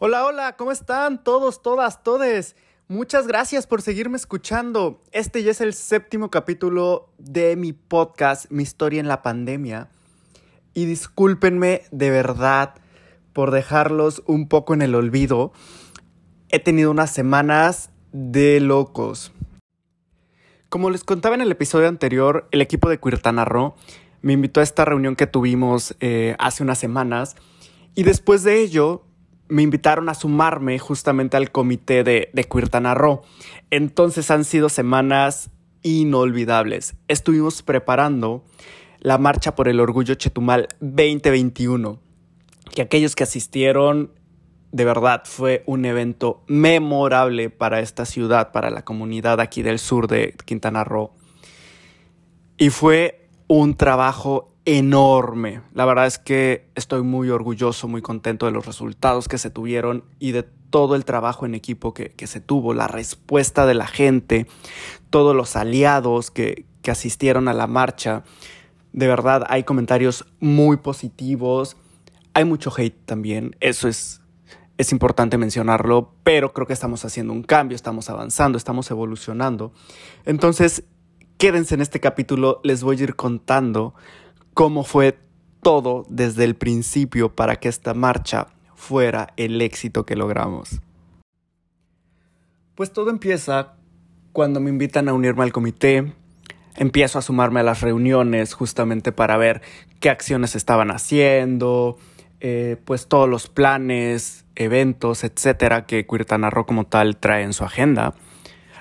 Hola, hola, ¿cómo están todos, todas, todes? Muchas gracias por seguirme escuchando. Este ya es el séptimo capítulo de mi podcast, Mi historia en la pandemia. Y discúlpenme de verdad por dejarlos un poco en el olvido. He tenido unas semanas de locos. Como les contaba en el episodio anterior, el equipo de Quirtana Roo me invitó a esta reunión que tuvimos eh, hace unas semanas. Y después de ello, me invitaron a sumarme justamente al comité de, de Quirtana Roo. Entonces han sido semanas inolvidables. Estuvimos preparando la Marcha por el Orgullo Chetumal 2021. Que aquellos que asistieron, de verdad, fue un evento memorable para esta ciudad, para la comunidad aquí del sur de Quintana Roo. Y fue un trabajo enorme. La verdad es que estoy muy orgulloso, muy contento de los resultados que se tuvieron y de todo el trabajo en equipo que, se tuvo, la respuesta de la gente, todos los aliados que, que asistieron a la marcha. De verdad, hay comentarios muy positivos. Hay mucho hate también. Eso es, es importante mencionarlo, pero creo que estamos haciendo un cambio, estamos avanzando, estamos evolucionando. Entonces, quédense en este capítulo, les voy a ir contando cómo fue todo desde el principio para que esta marcha fuera el éxito que logramos. Pues todo empieza cuando me invitan a unirme al comité, empiezo a sumarme a las reuniones justamente para ver qué acciones estaban haciendo, eh, pues todos los planes, eventos, etcétera que Quirtana Roo como tal trae en su agenda.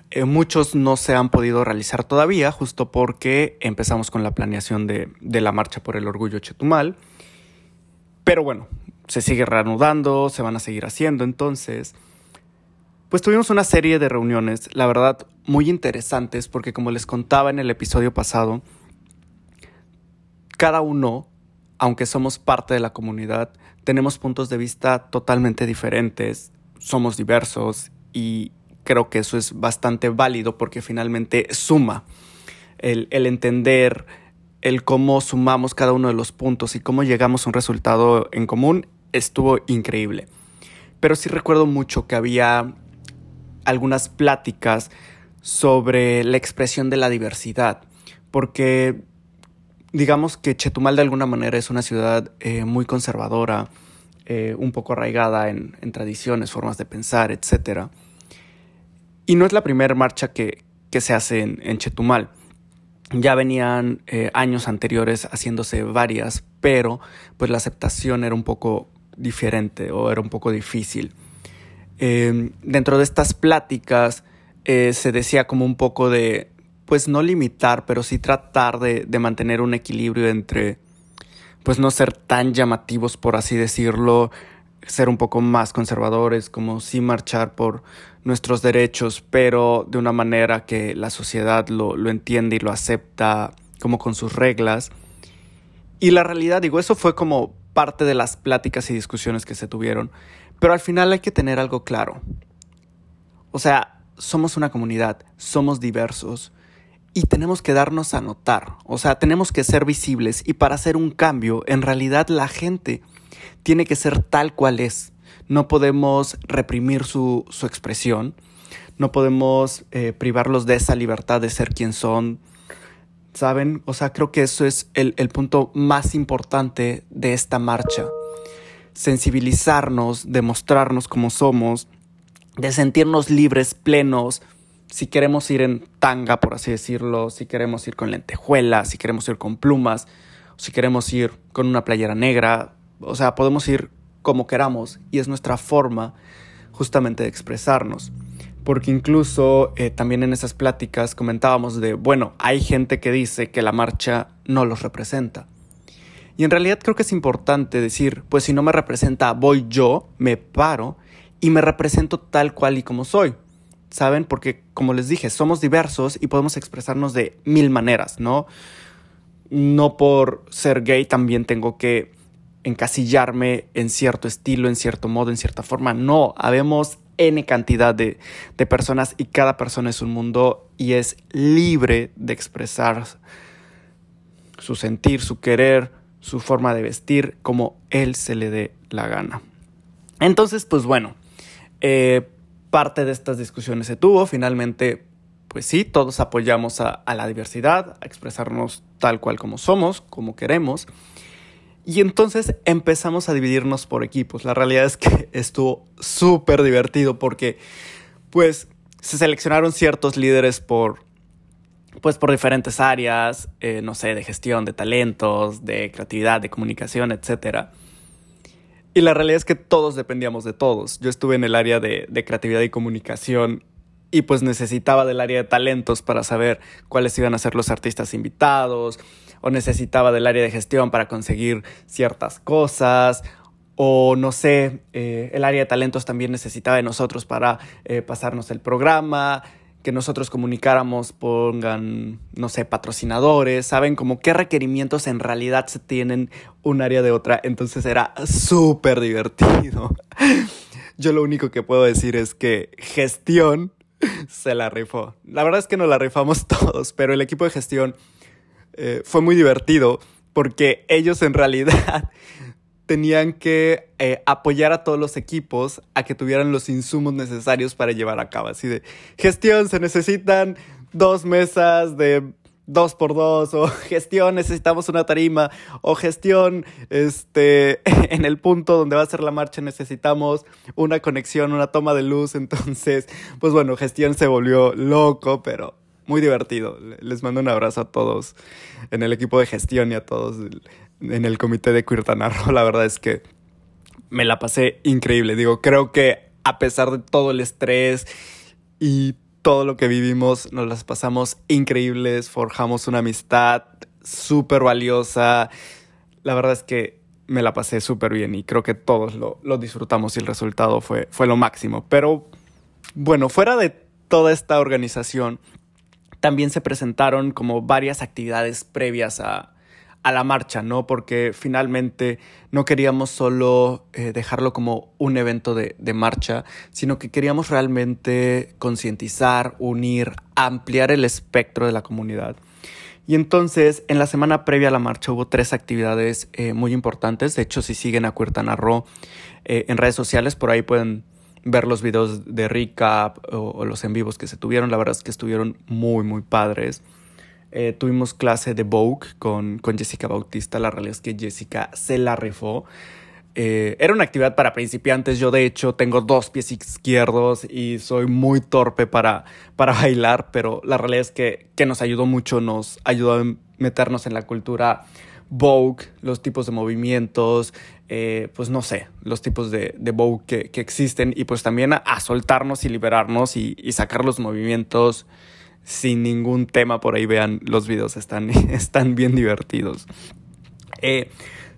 Eh, muchos no se han podido realizar todavía, justo porque empezamos con la planeación de, de la marcha por el orgullo chetumal. Pero bueno, se sigue reanudando, se van a seguir haciendo. Entonces, pues tuvimos una serie de reuniones, la verdad, muy interesantes, porque como les contaba en el episodio pasado, cada uno, aunque somos parte de la comunidad, tenemos puntos de vista totalmente diferentes, somos diversos y creo que eso es bastante válido porque finalmente suma el, entender el cómo sumamos cada uno de los puntos y cómo llegamos a un resultado en común estuvo increíble. Pero sí recuerdo mucho que había algunas pláticas sobre la expresión de la diversidad, porque digamos que Chetumal de alguna manera es una ciudad eh, muy conservadora, eh, un poco arraigada en, en tradiciones, formas de pensar, etcétera y no es la primera marcha que, se hace en, Chetumal. Ya venían eh, años anteriores haciéndose varias, pero pues la aceptación era un poco diferente o era un poco difícil. Em, dentro de estas pláticas eh, se decía como un poco de, pues no limitar, pero sí tratar de, de, mantener un equilibrio entre, pues no ser tan llamativos, por así decirlo, ser un poco más conservadores, como sí marchar por nuestros derechos, pero de una manera que la sociedad lo, lo entiende y lo acepta como con sus reglas. Y la realidad, digo, eso fue como parte de las pláticas y discusiones que se tuvieron, pero al final hay que tener algo claro. O sea, somos una comunidad, somos diversos y tenemos que darnos a notar, o sea, tenemos que ser visibles y para hacer un cambio, en realidad la gente tiene que ser tal cual es. No podemos reprimir su, expresión, no podemos eh, privarlos de esa libertad de ser quien son. ¿Saben? O sea, creo que eso es el, el punto más importante de esta marcha. Sensibilizarnos, demostrarnos como somos, de sentirnos libres, plenos, si queremos ir en tanga, por así decirlo, si queremos ir con lentejuelas, si queremos ir con plumas, si queremos ir con una playera negra, o sea, podemos ir como queramos y es nuestra forma justamente de expresarnos. Porque incluso eh, también en esas pláticas comentábamos de, bueno, hay gente que dice que la marcha no los representa. Y en realidad creo que es importante decir, pues si no me representa, voy yo, me paro y me represento tal cual y como soy. ¿Saben? Porque, como les dije, somos diversos y podemos expresarnos de mil maneras, ¿no? No por ser gay también tengo que encasillarme en cierto estilo, en cierto modo, en cierta forma. No, habemos N cantidad de, de personas y cada persona es un mundo y es libre de expresar su sentir, su querer, su forma de vestir como él se le dé la gana. Entonces, pues bueno, eh, parte de estas discusiones se tuvo. Finalmente, pues sí, todos apoyamos a, a, la diversidad, a expresarnos tal cual como somos, como queremos. Y entonces empezamos a dividirnos por equipos. La realidad es que estuvo súper divertido porque, pues, se seleccionaron ciertos líderes por, pues, por diferentes áreas, eh, no sé, de gestión, de talentos, de creatividad, de comunicación, etcétera. Y la realidad es que todos dependíamos de todos. Yo estuve en el área de, de, creatividad y comunicación y pues necesitaba del área de talentos para saber cuáles iban a ser los artistas invitados, o necesitaba del área de gestión para conseguir ciertas cosas, o no sé, eh, el área de talentos también necesitaba de nosotros para eh, pasarnos el programa, que nosotros comunicáramos, pongan, no sé, patrocinadores, saben como qué requerimientos en realidad se tienen un área de otra, entonces era súper divertido. Yo lo único que puedo decir es que gestión se la rifó. La verdad es que no la rifamos todos, pero el equipo de gestión eh, fue muy divertido porque ellos en realidad tenían que eh, apoyar a todos los equipos a que tuvieran los insumos necesarios para llevar a cabo. Así de gestión, se necesitan dos mesas de dos por dos, o gestión, necesitamos una tarima, o gestión, este, en el punto donde va a ser la marcha necesitamos una conexión, una toma de luz. Entonces, pues bueno, gestión se volvió loco, pero muy divertido. Les mando un abrazo a todos en el equipo de gestión y a todos en el comité de Queertana La verdad es que me la pasé increíble. Digo, creo que a pesar de todo el estrés y todo lo que vivimos, nos las pasamos increíbles, forjamos una amistad súper valiosa. La verdad es que me la pasé súper bien y creo que todos lo, lo, disfrutamos y el resultado fue, fue lo máximo. Pero bueno, fuera de toda esta organización, también se presentaron como varias actividades previas a, a la marcha, ¿no? Porque finalmente no queríamos solo eh, dejarlo como un evento de, de, marcha, sino que queríamos realmente concientizar, unir, ampliar el espectro de la comunidad. Y entonces, en la semana previa a la marcha hubo tres actividades eh, muy importantes. De hecho, si siguen a Cuertana eh, en redes sociales, por ahí pueden ver los videos de recap o, los en vivos que se tuvieron. La verdad es que estuvieron muy, muy padres. Eh, tuvimos clase de Vogue con, con, Jessica Bautista. La realidad es que Jessica se la rifó. Eh, era una actividad para principiantes. Yo, de hecho, tengo dos pies izquierdos y soy muy torpe para, para bailar, pero la realidad es que, que nos ayudó mucho. Nos ayudó a meternos en la cultura Vogue, los tipos de movimientos, eh, pues no sé, los tipos de, de Vogue que, que, existen y pues también a, soltarnos y liberarnos y, y, sacar los movimientos sin ningún tema. Por ahí vean los videos, están, están bien divertidos. Eh,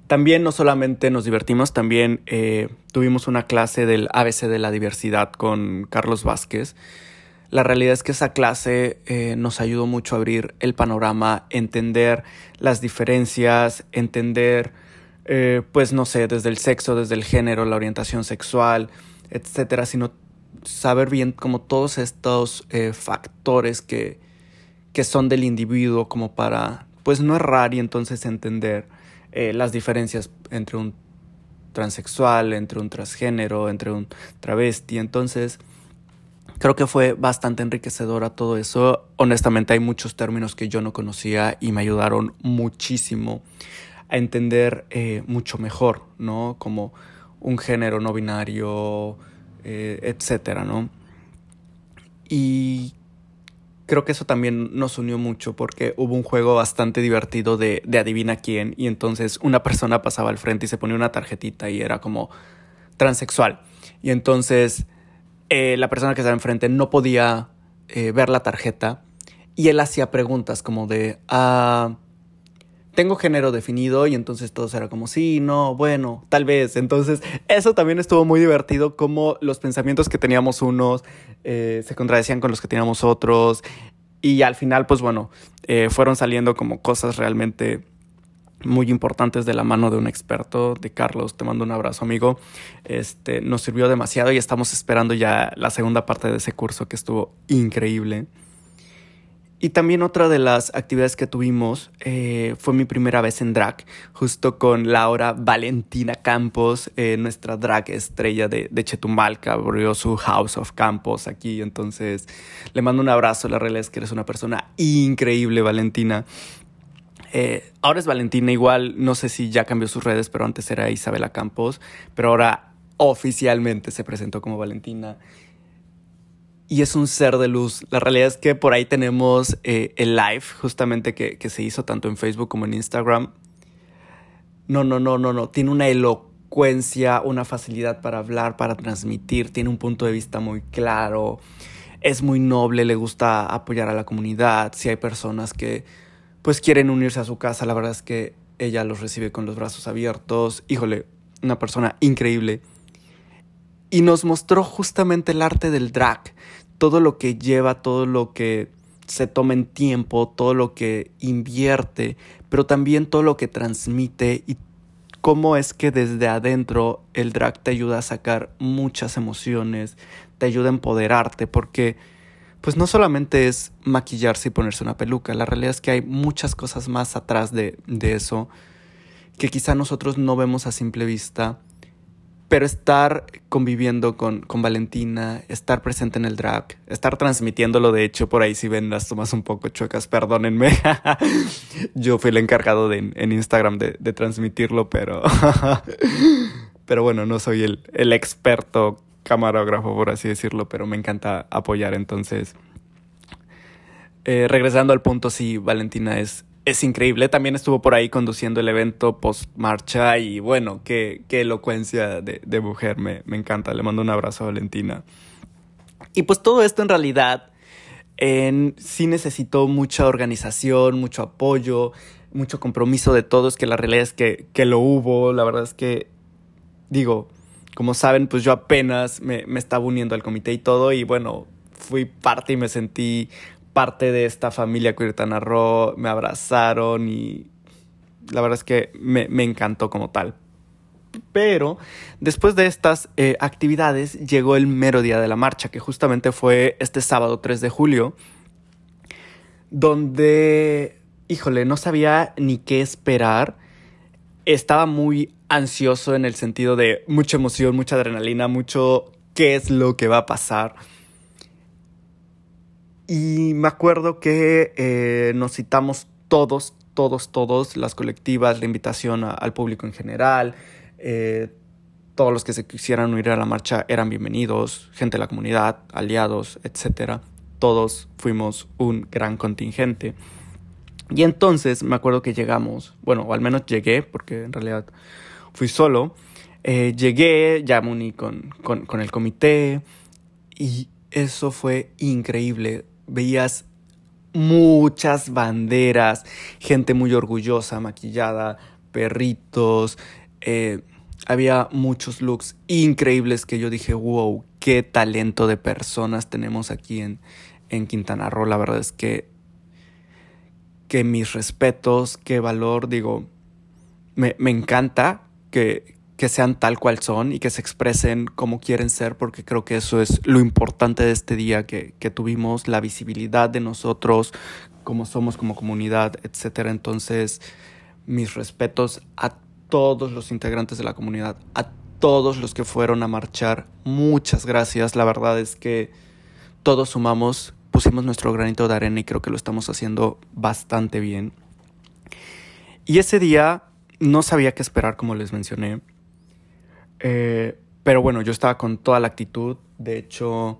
también no solamente nos divertimos, también eh, tuvimos una clase del ABC de la diversidad con Carlos Vázquez. La realidad es que esa clase nos ayudó mucho a abrir el panorama, entender las diferencias, entender, eh, pues no sé, desde el sexo, desde el género, la orientación sexual, etcétera, sino saber bien como todos estos eh, factores que, que son del individuo como para, pues no errar y entonces entender las diferencias entre un transexual, entre un transgénero, entre un travesti. Entonces, Creo que fue bastante enriquecedora todo eso. Honestamente hay muchos términos que yo no conocía y me ayudaron muchísimo a entender eh, mucho mejor, ¿no? Como un género no binario, eh, etcétera, ¿no? Y creo que eso también nos unió mucho porque hubo un juego bastante divertido de, de adivina quién y entonces una persona pasaba al frente y se ponía una tarjetita y era como transexual. Y entonces eh, la persona que estaba enfrente no podía ver la tarjeta y él hacía preguntas como de, ah, tengo género definido y entonces todo era como, sí, no, bueno, tal vez. Entonces eso también estuvo muy divertido como los pensamientos que teníamos unos eh, se contradecían con los que teníamos otros y al final pues bueno, fueron saliendo como cosas realmente muy importantes de la mano de un experto, de Carlos. Te mando un abrazo, amigo. Este, nos sirvió demasiado y estamos esperando ya la segunda parte de ese curso que estuvo increíble. Y también otra de las actividades que tuvimos eh, fue mi primera vez en drag, justo con Laura Valentina Campos, eh, nuestra drag estrella de, de, Chetumalca, abrió su House of Campos aquí, entonces le mando un abrazo, la realidad es que eres una persona increíble, Valentina. Eh, ahora es Valentina igual, no sé si ya cambió sus redes, pero antes era Isabela Campos, pero ahora oficialmente se presentó como Valentina y es un ser de luz. La realidad es que por ahí tenemos eh, el live justamente que, que, se hizo tanto en Facebook como en Instagram. No, no, no, no, no. Tiene una elocuencia, una facilidad para hablar, para transmitir, tiene un punto de vista muy claro, es muy noble, le gusta apoyar a la comunidad. Si hay personas que pues quieren unirse a su casa, la verdad es que ella los recibe con los brazos abiertos. Híjole, una persona increíble y nos mostró justamente el arte del drag, todo lo que lleva, todo lo que se toma en tiempo, todo lo que invierte, pero también todo lo que transmite y cómo es que desde adentro el drag te ayuda a sacar muchas emociones, te ayuda a empoderarte, porque pues no solamente es maquillarse y ponerse una peluca, la realidad es que hay muchas cosas más atrás de, de eso que quizá nosotros no vemos a simple vista pero estar conviviendo con, con, Valentina, estar presente en el drag, estar transmitiéndolo, de hecho, por ahí si ven las tomas un poco chuecas, perdónenme. Yo fui el encargado de, en Instagram de, de transmitirlo, pero, pero bueno, no soy el, el experto camarógrafo, por así decirlo, pero me encanta apoyar. Entonces, eh, regresando al punto, sí, Valentina es, es increíble. También estuvo por ahí conduciendo el evento post marcha y bueno, qué, qué elocuencia de, de mujer, me, me, encanta. Le mando un abrazo a Valentina. Y pues todo esto en realidad en, sí necesitó mucha organización, mucho apoyo, mucho compromiso de todos, que la realidad es que, que lo hubo. La verdad es que, digo, como saben, pues yo apenas me, me estaba uniendo al comité y todo y bueno, fui parte y me sentí parte de esta familia Queretana Roo, me abrazaron y la verdad es que me, me encantó como tal. Pero después de estas eh, actividades llegó el mero día de la marcha, que justamente fue este sábado 3 de julio, donde, híjole, no sabía ni qué esperar. Estaba muy ansioso en el sentido de mucha emoción, mucha adrenalina, mucho qué es lo que va a pasar. Y me acuerdo que eh, nos citamos todos, todos, todos, las colectivas, la invitación al público en general, eh, todos los que se quisieran unir a la marcha eran bienvenidos, gente de la comunidad, aliados, etc. Todos fuimos un gran contingente. Y entonces me acuerdo que llegamos, bueno, o al menos llegué, porque en realidad fui solo. Eh, llegué, ya me uní con, con, con el comité y eso fue increíble veías muchas banderas, gente muy orgullosa, maquillada, perritos, eh, había muchos looks increíbles que yo dije, wow, qué talento de personas tenemos aquí en, en Quintana Roo. La verdad es que, que mis respetos, qué valor, digo, me, me encanta que, que sean tal cual son y que se expresen como quieren ser, porque creo que eso es lo importante de este día que, que tuvimos, la visibilidad de nosotros, como somos como comunidad, etc. Entonces, mis respetos a todos los integrantes de la comunidad, a todos los que fueron a marchar. Muchas gracias. La verdad es que todos sumamos, pusimos nuestro granito de arena y creo que lo estamos haciendo bastante bien. Y ese día no sabía qué esperar, como les mencioné. Eh, pero bueno, yo estaba con toda la actitud. De hecho,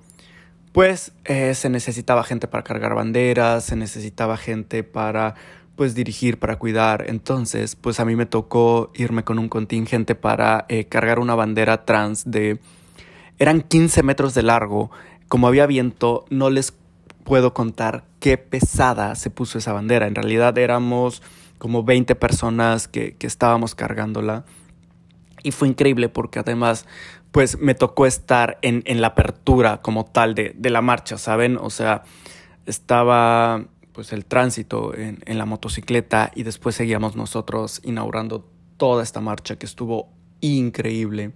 pues eh, se necesitaba gente para cargar banderas, se necesitaba gente para pues dirigir, para cuidar. Entonces, pues a mí me tocó irme con un contingente para eh, cargar una bandera trans de... Eran 15 metros de largo. Como había viento, no les puedo contar qué pesada se puso esa bandera. En realidad éramos como 20 personas que, que estábamos cargándola. Y fue increíble porque además, pues me tocó estar en, en la apertura como tal de, de, la marcha, ¿saben? O sea, estaba pues el tránsito en, en la motocicleta y después seguíamos nosotros inaugurando toda esta marcha que estuvo increíble.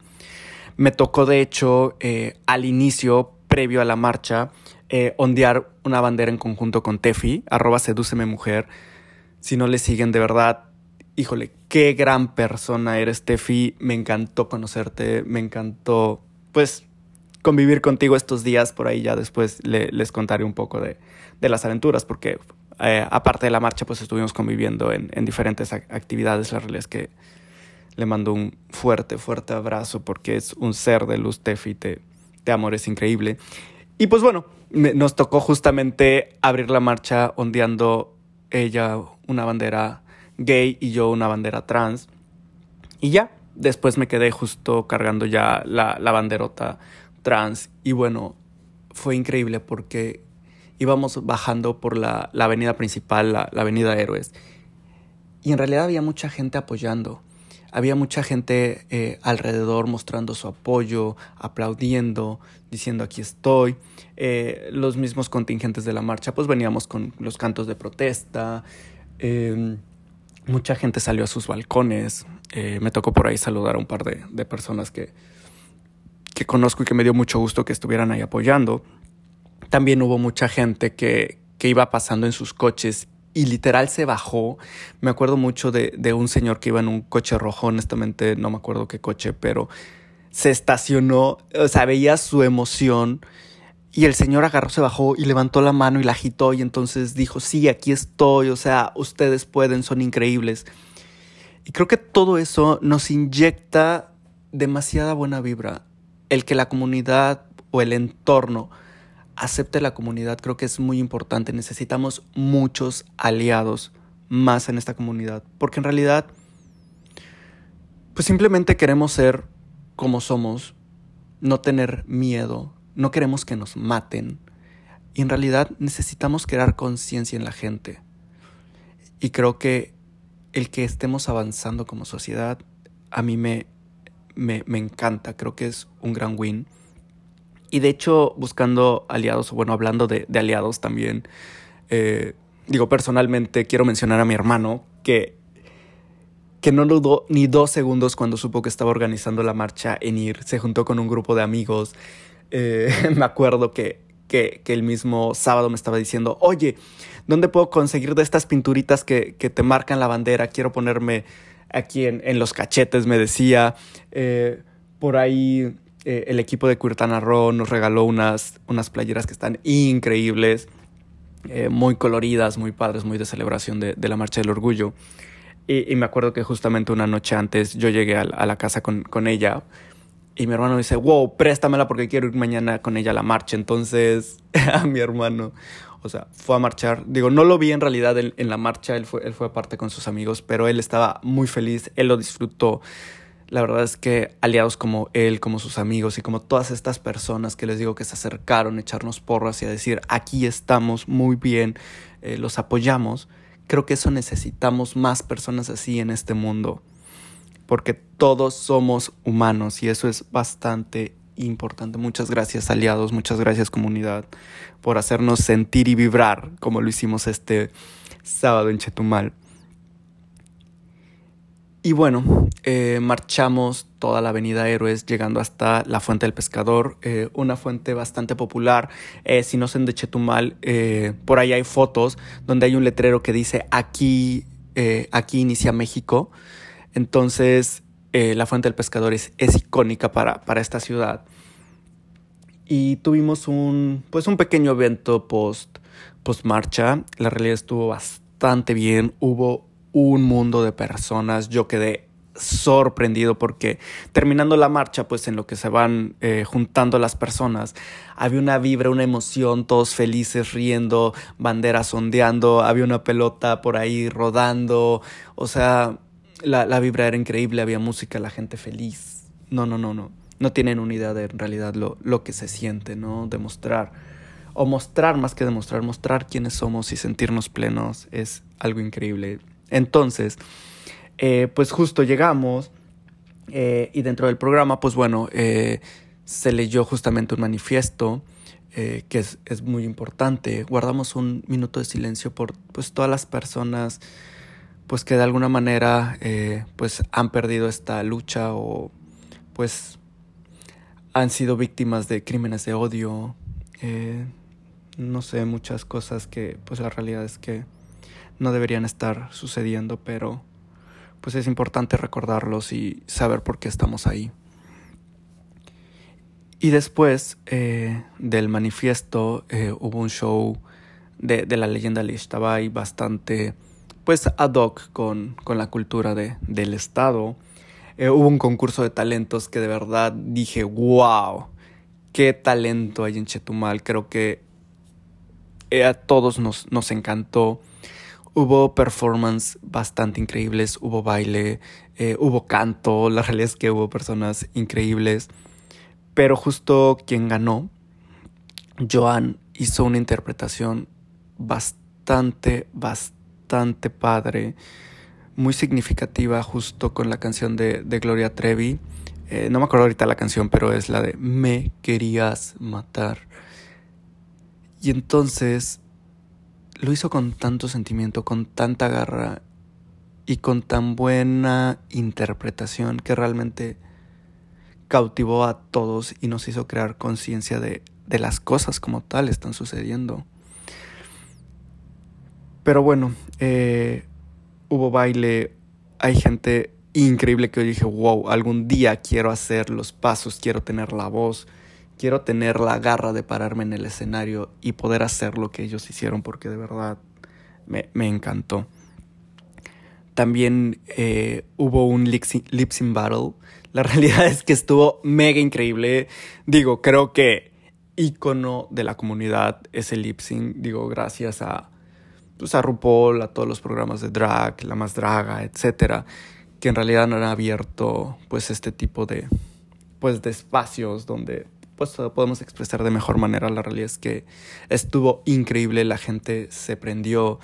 Me tocó de hecho eh, al inicio, previo a la marcha, eh, ondear una bandera en conjunto con Tefi, arroba sedúceme mujer. Si no le siguen, de verdad, híjole, qué gran persona eres, Tefi. Me encantó conocerte, me encantó, pues, convivir contigo estos días. Por ahí ya después les contaré un poco de, las aventuras, porque eh, aparte de la marcha, pues estuvimos conviviendo en, diferentes actividades. La realidad es que le mando un fuerte, fuerte abrazo porque es un ser de luz, Tefi. Te, te amo, es increíble. Y pues bueno, nos tocó justamente abrir la marcha ondeando ella una bandera gay y yo una bandera trans. Y ya, después me quedé justo cargando ya la, banderota trans. Y bueno, fue increíble porque íbamos bajando por la, avenida principal, la, la, avenida Héroes. Y en realidad había mucha gente apoyando. Había mucha gente eh, alrededor mostrando su apoyo, aplaudiendo, diciendo aquí estoy. Eh, los mismos contingentes de la marcha, pues veníamos con los cantos de protesta. Em, mucha gente salió a sus balcones. Eh, me tocó por ahí saludar a un par de, personas que, que conozco y que me dio mucho gusto que estuvieran ahí apoyando. También hubo mucha gente que, que iba pasando en sus coches y literal se bajó. Me acuerdo mucho de, de, un señor que iba en un coche rojo, honestamente no me acuerdo qué coche, pero se estacionó, o sea, veía su emoción y el señor agarró, se bajó y levantó la mano y la agitó y entonces dijo, sí, aquí estoy, o sea, ustedes pueden, son increíbles. Y creo que todo eso nos inyecta demasiada buena vibra. El que la comunidad o el entorno acepte la comunidad creo que es muy importante. Necesitamos muchos aliados más en esta comunidad. Porque en realidad, pues simplemente queremos ser como somos, no tener miedo, no queremos que nos maten. Y en realidad necesitamos crear conciencia en la gente. Y creo que el que estemos avanzando como sociedad, a mí me, me, me encanta, creo que es un gran win. Y de hecho, buscando aliados, o bueno, hablando de, aliados también, eh, digo, personalmente quiero mencionar a mi hermano, que, que no dudó ni dos segundos cuando supo que estaba organizando la marcha en ir. Se juntó con un grupo de amigos. Eh, me acuerdo que, que, el mismo sábado me estaba diciendo, oye, ¿dónde puedo conseguir de estas pinturitas que, que te marcan la bandera? Quiero ponerme aquí en, en los cachetes, me decía. Eh, por ahí eh, el equipo de Quirtana Roo nos regaló unas, unas playeras que están increíbles, muy coloridas, muy padres, muy de celebración de, la Marcha del Orgullo. Y, me acuerdo que justamente una noche antes yo llegué a, la casa con, con, ella y mi hermano dice, wow, préstamela porque quiero ir mañana con ella a la marcha. Entonces, a mi hermano, o sea, fue a marchar. Digo, no lo vi en realidad en, en la marcha, él fue, él fue aparte con sus amigos, pero él estaba muy feliz, él lo disfrutó. La verdad es que aliados como él, como sus amigos y como todas estas personas que les digo que se acercaron a echarnos porras y a decir aquí estamos muy bien, eh, los apoyamos, creo que eso necesitamos más personas así en este mundo. Porque todos somos humanos y eso es bastante importante. Muchas gracias aliados, muchas gracias comunidad por hacernos sentir y vibrar como lo hicimos este sábado en Chetumal. Y bueno, eh, marchamos toda la avenida Héroes llegando hasta la Fuente del Pescador, eh, una fuente bastante popular. Eh, si no son de Chetumal, por ahí hay fotos donde hay un letrero que dice aquí, aquí inicia México. Entonces, la Fuente del Pescador es, es icónica para, para, esta ciudad. Y tuvimos un, pues un pequeño evento post, post marcha. La realidad estuvo bastante bien. Hubo un mundo de personas. Yo quedé sorprendido porque terminando la marcha, pues en lo que se van eh, juntando las personas, había una vibra, una emoción, todos felices, riendo, banderas ondeando, había una pelota por ahí rodando, o sea, la, la vibra era increíble, había música, la gente feliz. No, no, no, no. No tienen una idea de en realidad lo, lo que se siente, ¿no? Demostrar, o mostrar más que demostrar, mostrar quiénes somos y sentirnos plenos es algo increíble. Entonces, eh, pues justo llegamos eh, y dentro del programa, pues bueno, eh, se leyó justamente un manifiesto que es, es, muy importante. Guardamos un minuto de silencio por pues, todas las personas pues que de alguna manera pues han perdido esta lucha o pues han sido víctimas de crímenes de odio, no sé, muchas cosas que pues la realidad es que no deberían estar sucediendo, pero pues es importante recordarlos y saber por qué estamos ahí. Y después eh, del manifiesto eh, hubo un show de, de la leyenda Lishtabai bastante pues ad hoc con, con la cultura de, del estado. Eh, hubo un concurso de talentos que de verdad dije, wow, qué talento hay en Chetumal. Creo que a todos nos, nos encantó. Hubo performance bastante increíbles, hubo baile, hubo canto, la realidad es que hubo personas increíbles. Pero justo quien ganó, Joan hizo una interpretación bastante, bastante padre, muy significativa justo con la canción de, Gloria Trevi. Eh, no me acuerdo ahorita la canción, pero es la de Me querías matar. Y entonces lo hizo con tanto sentimiento, con tanta garra y con tan buena interpretación que realmente cautivó a todos y nos hizo crear conciencia de, de las cosas como tal están sucediendo. Pero bueno, eh, hubo baile, hay gente increíble que yo dije, wow, algún día quiero hacer los pasos, quiero tener la voz, quiero tener la garra de pararme en el escenario y poder hacer lo que ellos hicieron porque de verdad me, me encantó. También eh, hubo un lip battle la realidad es que estuvo mega increíble. Digo, creo que ícono de la comunidad es el lip. Digo, gracias a, pues a RuPaul, a todos los programas de drag, La Más Draga, etcétera, que en realidad han abierto pues este tipo de, pues, de espacios donde pues podemos expresar de mejor manera. La realidad es que estuvo increíble, la gente se prendió.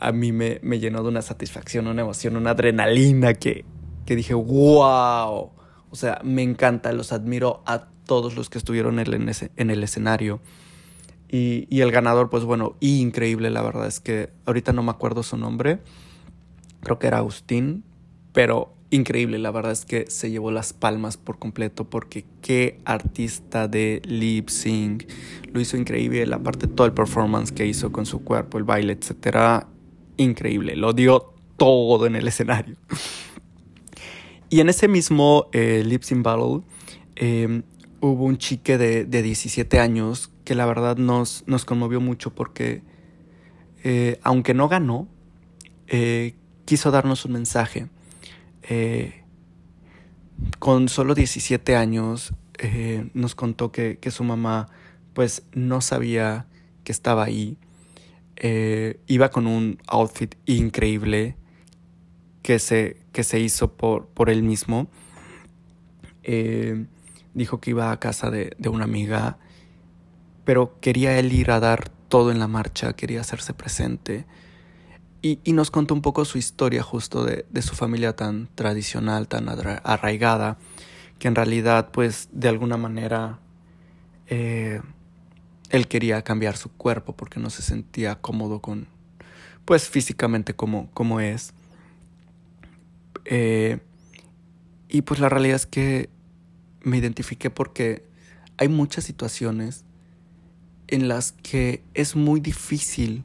A mí me, me llenó de una satisfacción, una emoción, una adrenalina que, que dije, wow. O sea, me encanta, los admiro a todos los que estuvieron en el, escenario. Y, el ganador, pues bueno, increíble, la verdad es que ahorita no me acuerdo su nombre. Creo que era Agustín, pero increíble, la verdad es que se llevó las palmas por completo porque qué artista de lip sync. Lo hizo increíble, la parte, todo el performance que hizo con su cuerpo, el baile, etcétera, increíble. Lo dio todo en el escenario. Y en ese mismo eh, Lip Sync Battle em, hubo un chique de, de, 17 años que la verdad nos, nos conmovió mucho porque, eh, aunque no ganó, eh, quiso darnos un mensaje. Eh, con solo 17 años nos contó que, que, su mamá pues no sabía que estaba ahí. iba con un outfit increíble que se, que se hizo por, por él mismo. Dijo que iba a casa de, una amiga, pero quería él ir a dar todo en la marcha, quería hacerse presente. Y, nos contó un poco su historia justo de, su familia tan tradicional, tan arraigada, que en realidad pues de alguna manera eh, él quería cambiar su cuerpo porque no se sentía cómodo con pues físicamente como, como es. Eh, y pues la realidad es que me identifiqué porque hay muchas situaciones en las que es muy difícil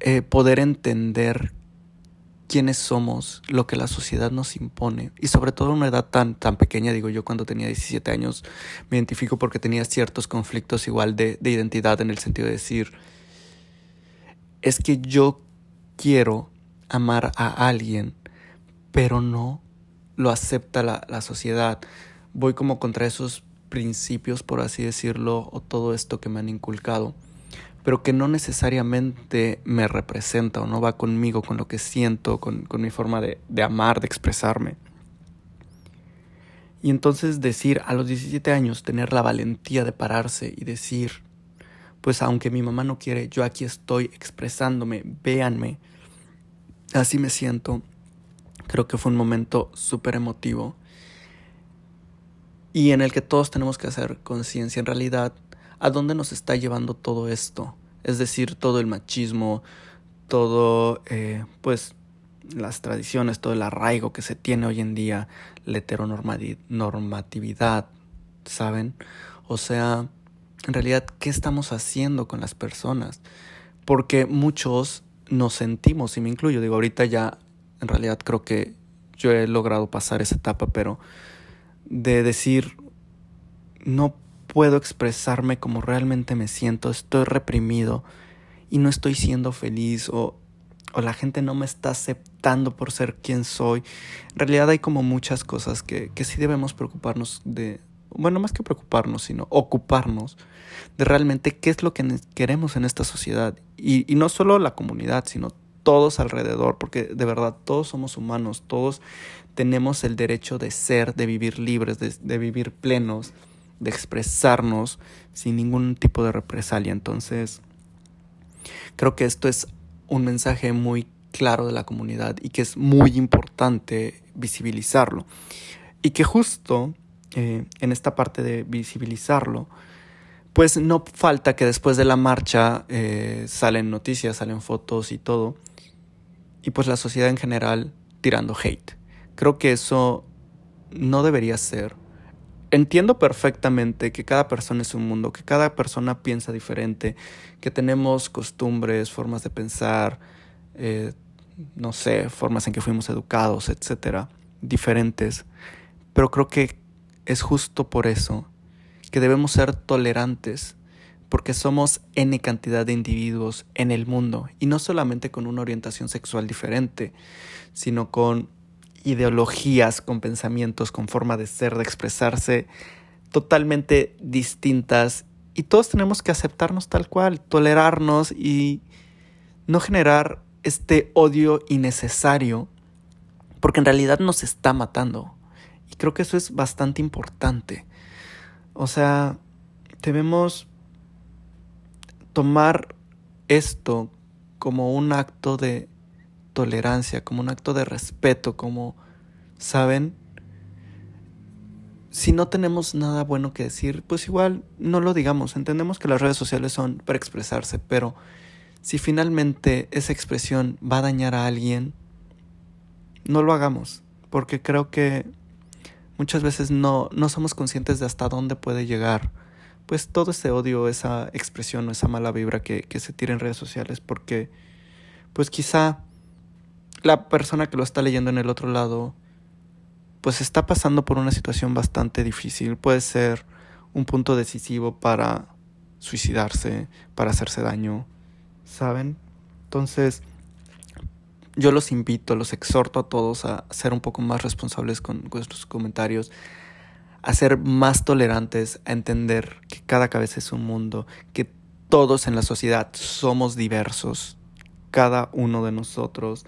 eh, poder entender quiénes somos, lo que la sociedad nos impone. Y sobre todo en una edad tan, tan pequeña, digo yo cuando tenía 17 años, me identifico porque tenía ciertos conflictos igual de, de identidad en el sentido de decir, es que yo quiero amar a alguien pero no lo acepta la, sociedad. Voy como contra esos principios, por así decirlo, o todo esto que me han inculcado, pero que no necesariamente me representa o no va conmigo, con lo que siento, con, mi forma de, de, amar, de expresarme. Y entonces decir a los 17 años, tener la valentía de pararse y decir, pues aunque mi mamá no quiere, yo aquí estoy expresándome, véanme, así me siento, Creo que fue un momento súper emotivo y en el que todos tenemos que hacer conciencia en realidad a dónde nos está llevando todo esto. Es decir, todo el machismo, todo, eh, pues, las tradiciones, todo el arraigo que se tiene hoy en día, la heteronormatividad, ¿saben? O sea, en realidad qué estamos haciendo con las personas. Porque muchos nos sentimos, y me incluyo, digo, ahorita ya en realidad creo que yo he logrado pasar esa etapa, pero de decir, no puedo expresarme como realmente me siento, estoy reprimido y no estoy siendo feliz o, o la gente no me está aceptando por ser quien soy. En realidad hay como muchas cosas que, que sí debemos preocuparnos de, bueno, más que preocuparnos, sino ocuparnos de realmente qué es lo que queremos en esta sociedad. Y, y no solo la comunidad, sino todos alrededor, porque de verdad todos somos humanos, todos tenemos el derecho de ser, de vivir libres, de, vivir plenos, de expresarnos sin ningún tipo de represalia. Entonces, creo que esto es un mensaje muy claro de la comunidad y que es muy importante visibilizarlo. Y que justo eh, en esta parte de visibilizarlo, pues no falta que después de la marcha eh, salen noticias, salen fotos y todo, y pues la sociedad en general tirando hate. Creo que eso no debería ser. Entiendo perfectamente que cada persona es un mundo, que cada persona piensa diferente, que tenemos costumbres, formas de pensar, eh, no sé, formas en que fuimos educados, etcétera, diferentes. Pero creo que es justo por eso que debemos ser tolerantes porque somos N cantidad de individuos en el mundo, y no solamente con una orientación sexual diferente, sino con ideologías, con pensamientos, con forma de ser, de expresarse totalmente distintas, y todos tenemos que aceptarnos tal cual, tolerarnos y no generar este odio innecesario, porque en realidad nos está matando. Y creo que eso es bastante importante. O sea, debemos tomar esto como un acto de tolerancia, como un acto de respeto, como, ¿saben? Si no tenemos nada bueno que decir, pues igual no lo digamos. Entendemos que las redes sociales son para expresarse, pero si finalmente esa expresión va a dañar a alguien, no lo hagamos, porque creo que muchas veces no, no somos conscientes de hasta dónde puede llegar pues todo ese odio, esa expresión o esa mala vibra que, que se tira en redes sociales, porque pues quizá la persona que lo está leyendo en el otro lado, pues está pasando por una situación bastante difícil, puede ser un punto decisivo para suicidarse, para hacerse daño, ¿saben? Entonces, yo los invito, los exhorto a todos a ser un poco más responsables con, sus comentarios, a ser más tolerantes, a entender cada cabeza es un mundo, que todos en la sociedad somos diversos, cada uno de nosotros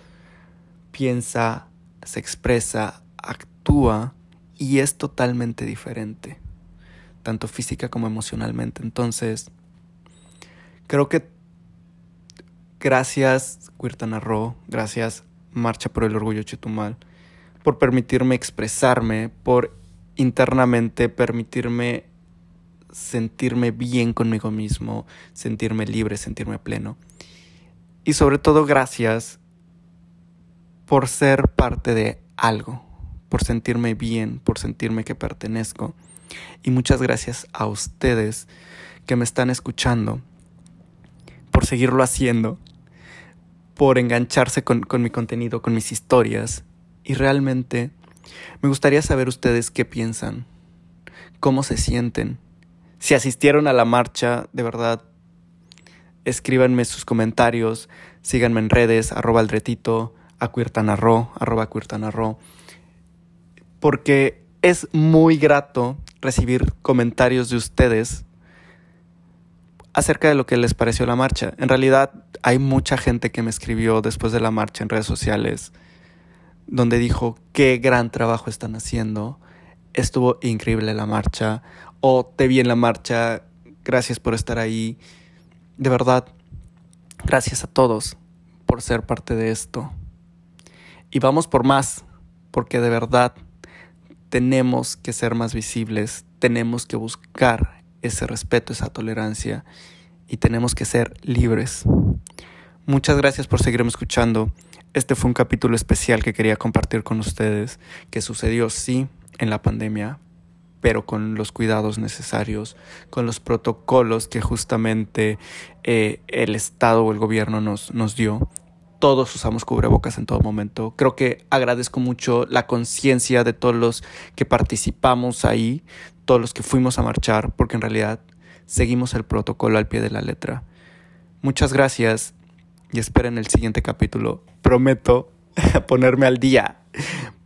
piensa, se expresa, actúa y es totalmente diferente, tanto física como emocionalmente. Entonces, creo que gracias Quirtana Roo, gracias Marcha por el Orgullo Chetumal, por permitirme expresarme, por internamente permitirme sentirme bien conmigo mismo, sentirme libre, sentirme pleno. Y sobre todo gracias por ser parte de algo, por sentirme bien, por sentirme que pertenezco. Y muchas gracias a ustedes que me están escuchando, por seguirlo haciendo, por engancharse con, con mi contenido, con mis historias. Y realmente me gustaría saber ustedes qué piensan, cómo se sienten, si asistieron a la marcha, de verdad, escríbanme sus comentarios, síganme en redes, arroba aldretito, acuirtanarro, arroba acuirtanarro, porque es muy grato recibir comentarios de ustedes acerca de lo que les pareció la marcha. En realidad hay mucha gente que me escribió después de la marcha en redes sociales donde dijo qué gran trabajo están haciendo, estuvo increíble la marcha, o te vi en la marcha, gracias por estar ahí, de verdad, gracias a todos por ser parte de esto. Y vamos por más, porque de verdad tenemos que ser más visibles, tenemos que buscar ese respeto, esa tolerancia y tenemos que ser libres. Muchas gracias por seguirme escuchando. Este fue un capítulo especial que quería compartir con ustedes, que sucedió sí en la pandemia, pero con los cuidados necesarios, con los protocolos que justamente eh, el Estado o el gobierno nos, nos dio. Todos usamos cubrebocas en todo momento. Creo que agradezco mucho la conciencia de todos los que participamos ahí, todos los que fuimos a marchar, porque en realidad seguimos el protocolo al pie de la letra. Muchas gracias y esperen el siguiente capítulo. Prometo ponerme al día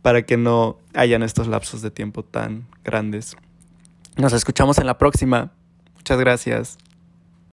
para que no hayan estos lapsos de tiempo tan grandes. Nos escuchamos en la próxima. Muchas gracias.